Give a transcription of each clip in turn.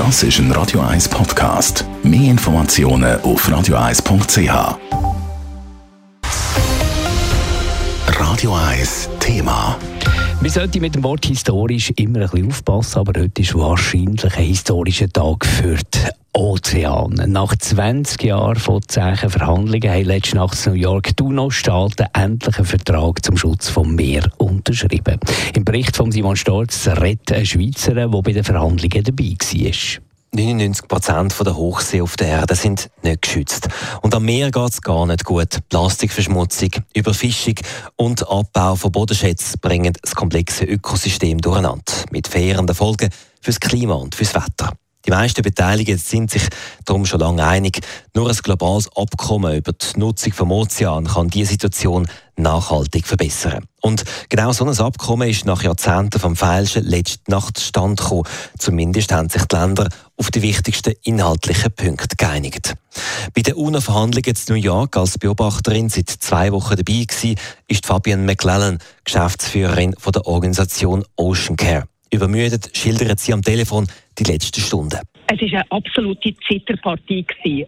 Das ist ein Radio 1 Podcast. Mehr Informationen auf radio1.ch. Radio 1 Thema. Wir sollten mit dem Wort historisch immer ein bisschen aufpassen, aber heute ist wahrscheinlich ein historischer Tag für die Ozeane. Nach 20 Jahren von zähen Verhandlungen haben letzte Nacht New York die UNO-Staaten endlich einen Vertrag zum Schutz vom Meer unterschrieben. Im Bericht von Simon Storz redet ein Schweizer, der bei den Verhandlungen dabei war. 99 Prozent der Hochsee auf der Erde sind nicht geschützt. Und am Meer geht es gar nicht gut. Plastikverschmutzung, Überfischung und Abbau von Bodenschätzen bringen das komplexe Ökosystem durcheinander. Mit verheerenden Folgen fürs Klima und fürs Wetter. Die meisten Beteiligten sind sich darum schon lange einig. Nur ein globales Abkommen über die Nutzung vom Ozean kann die Situation nachhaltig verbessern. Und genau so ein Abkommen ist nach Jahrzehnten vom Feilschen letzte Nacht stand gekommen. Zumindest haben sich die Länder auf die wichtigsten inhaltlichen Punkte geeinigt. Bei den UNO-Verhandlungen in New York als Beobachterin seit zwei Wochen dabei war, ist Fabienne McLellan, Geschäftsführerin von der Organisation Ocean Care. Übermüdet schildert sie am Telefon die letzten Stunden. Es war eine absolute Zitterpartie.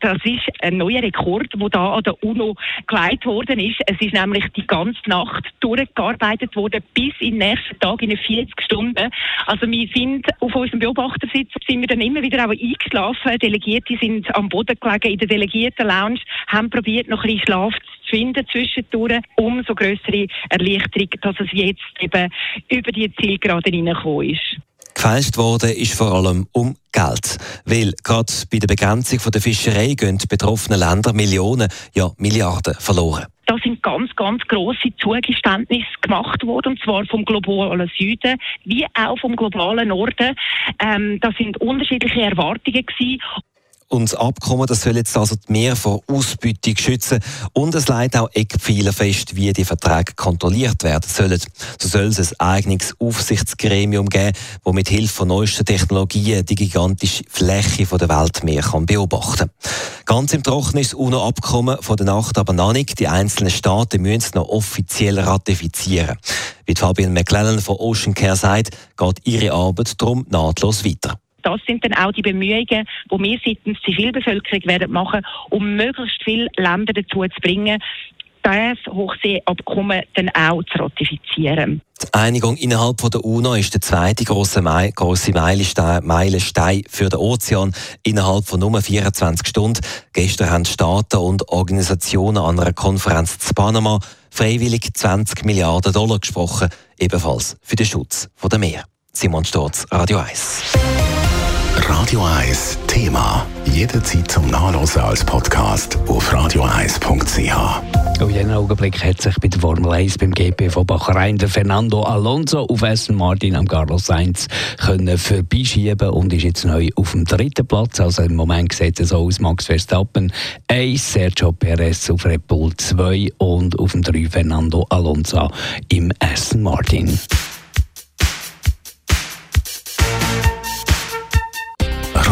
Das ist ein neuer Rekord, der da an der UNO geleitet worden ist. Es ist nämlich die ganze Nacht durchgearbeitet worden, bis in den nächsten Tag in 40 Stunden. Also wir sind auf unserem Beobachtersitz, sind wir dann immer wieder auch eingeschlafen. Delegierte sind am Boden gelegen in der Delegierten-Lounge, haben probiert, noch ein bisschen Schlaf zu finden zwischendurch. Umso größere Erleichterung, dass es jetzt eben über die Zielgerade hineingekommen ist. Gefälscht worden ist vor allem um Geld. Weil gerade bei der Begrenzung der Fischerei gehen die betroffenen Länder Millionen, ja Milliarden verloren. Da sind ganz, ganz grosse Zugeständnisse gemacht worden, und zwar vom globalen Süden wie auch vom globalen Norden. Ähm, das sind unterschiedliche Erwartungen gewesen. Und das Abkommen das soll jetzt also Meer vor Ausbeutung schützen. Und es legt auch Eckpfeiler fest, wie die Verträge kontrolliert werden sollen. So soll es ein eigenes Aufsichtsgremium geben, das mit Hilfe von neuesten Technologien die gigantische Fläche der Weltmeer kann beobachten Ganz im Trockenen ist das UNO-Abkommen von der Nacht aber noch nicht. Die einzelnen Staaten müssen es noch offiziell ratifizieren. Wie Fabian McLennan von Ocean Care sagt, geht ihre Arbeit darum nahtlos weiter das sind dann auch die Bemühungen, die wir seitens Zivilbevölkerung werden machen, um möglichst viele Länder dazu zu bringen, das Hochseeabkommen dann auch zu ratifizieren. Die Einigung innerhalb der UNO ist der zweite große, Me große Meilenstein für den Ozean innerhalb von nur 24 Stunden. Gestern haben Staaten und Organisationen an einer Konferenz zu Panama freiwillig 20 Milliarden Dollar gesprochen, ebenfalls für den Schutz der Meer. Simon Storz, Radio 1. Radio 1 Thema. Jederzeit zum Nachlesen als Podcast auf radio1.ch. In diesem Augenblick hat sich bei der Formel 1 beim GP von Bacharijn der Fernando Alonso auf Aston Martin am Carlos Sainz können vorbeischieben und ist jetzt neu auf dem dritten Platz. Also im Moment sieht es so aus, Max Verstappen 1, Sergio Perez auf Red Bull 2 und auf dem 3 Fernando Alonso im Aston Martin.